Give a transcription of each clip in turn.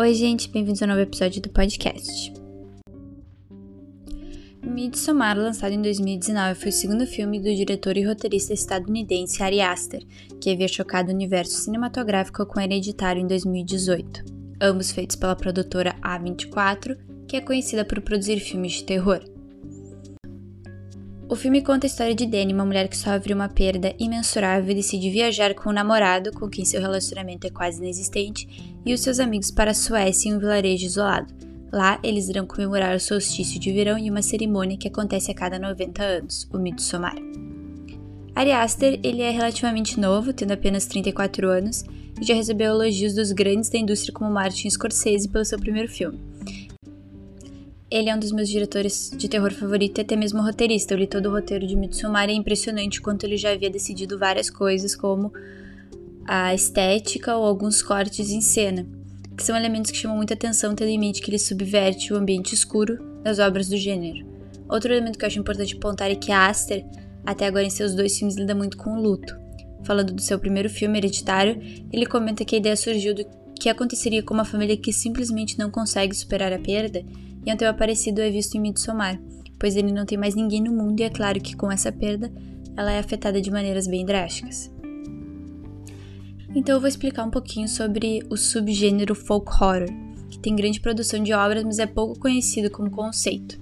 Oi, gente, bem-vindos a um novo episódio do podcast. Midsommar, lançado em 2019, foi o segundo filme do diretor e roteirista estadunidense Ari Aster, que havia chocado o universo cinematográfico com Hereditário em 2018, ambos feitos pela produtora A24, que é conhecida por produzir filmes de terror. O filme conta a história de Dani, uma mulher que sofre uma perda imensurável e decide viajar com o namorado, com quem seu relacionamento é quase inexistente, e os seus amigos para a Suécia em um vilarejo isolado. Lá, eles irão comemorar o solstício de verão em uma cerimônia que acontece a cada 90 anos, o Midsommar. Ari Aster ele é relativamente novo, tendo apenas 34 anos, e já recebeu elogios dos grandes da indústria como Martin Scorsese pelo seu primeiro filme. Ele é um dos meus diretores de terror favorito e até mesmo roteirista. Eu li todo o roteiro de Midsommar e é impressionante quanto ele já havia decidido várias coisas, como a estética ou alguns cortes em cena, que são elementos que chamam muita atenção, tendo em mente que ele subverte o ambiente escuro das obras do gênero. Outro elemento que eu acho importante apontar é que Aster, até agora em seus dois filmes, lida muito com o luto. Falando do seu primeiro filme, Hereditário, ele comenta que a ideia surgiu do que aconteceria com uma família que simplesmente não consegue superar a perda e um tema parecido é visto em Midsommar, pois ele não tem mais ninguém no mundo e é claro que com essa perda ela é afetada de maneiras bem drásticas. Então eu vou explicar um pouquinho sobre o subgênero folk horror, que tem grande produção de obras, mas é pouco conhecido como conceito.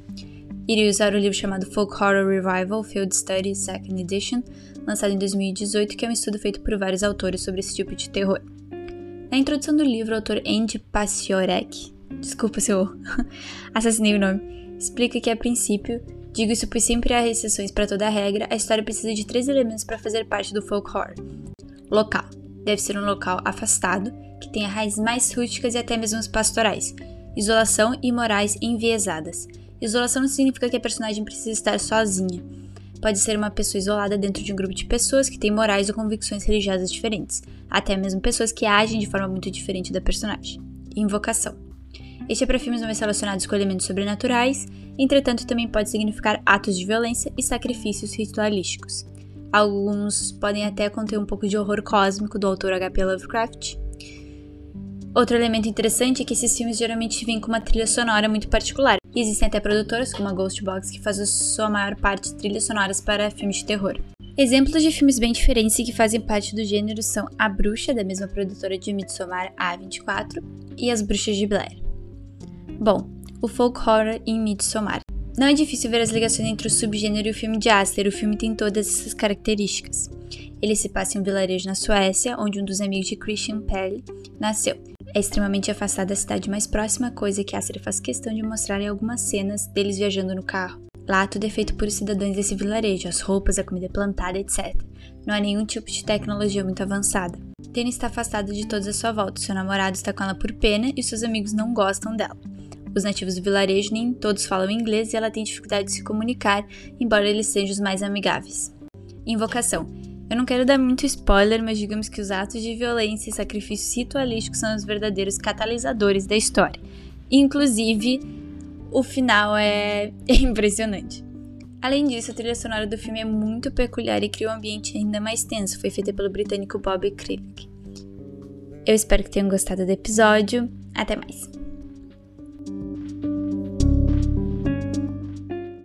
Irei usar o livro chamado Folk Horror Revival Field Studies Second Edition, lançado em 2018, que é um estudo feito por vários autores sobre esse tipo de terror. Na introdução do livro, o autor Andy Pasiorek desculpa se eu assassinei o nome, explica que a princípio, digo isso pois sempre há exceções para toda regra, a história precisa de três elementos para fazer parte do folk horror. Local. Deve ser um local afastado, que tenha raízes mais rústicas e até mesmo pastorais. Isolação e morais enviesadas. Isolação não significa que a personagem precisa estar sozinha. Pode ser uma pessoa isolada dentro de um grupo de pessoas que têm morais ou convicções religiosas diferentes, até mesmo pessoas que agem de forma muito diferente da personagem. Invocação. Este é para filmes mais relacionados com elementos sobrenaturais, entretanto também pode significar atos de violência e sacrifícios ritualísticos. Alguns podem até conter um pouco de horror cósmico do autor H.P. Lovecraft. Outro elemento interessante é que esses filmes geralmente vêm com uma trilha sonora muito particular. E existem até produtoras, como a Ghostbox, que faz a sua maior parte de trilhas sonoras para filmes de terror. Exemplos de filmes bem diferentes e que fazem parte do gênero são A Bruxa, da mesma produtora de Midsommar A24, e As Bruxas de Blair. Bom, o folk horror em Midsommar. Não é difícil ver as ligações entre o subgênero e o filme de Aster, o filme tem todas essas características. Ele se passa em um vilarejo na Suécia, onde um dos amigos de Christian Pelle nasceu. É extremamente afastado da cidade mais próxima, coisa que Aster faz questão de mostrar em algumas cenas deles viajando no carro. Lá tudo é feito por cidadãos desse vilarejo, as roupas, a comida plantada, etc. Não há nenhum tipo de tecnologia muito avançada. Tene está afastada de todos à sua volta, seu namorado está com ela por pena e seus amigos não gostam dela. Os nativos do vilarejo nem todos falam inglês e ela tem dificuldade de se comunicar, embora eles sejam os mais amigáveis. Invocação. Eu não quero dar muito spoiler, mas digamos que os atos de violência e sacrifícios ritualísticos são os verdadeiros catalisadores da história. Inclusive, o final é impressionante. Além disso, a trilha sonora do filme é muito peculiar e cria um ambiente ainda mais tenso. Foi feita pelo britânico Bob Krilick. Eu espero que tenham gostado do episódio. Até mais!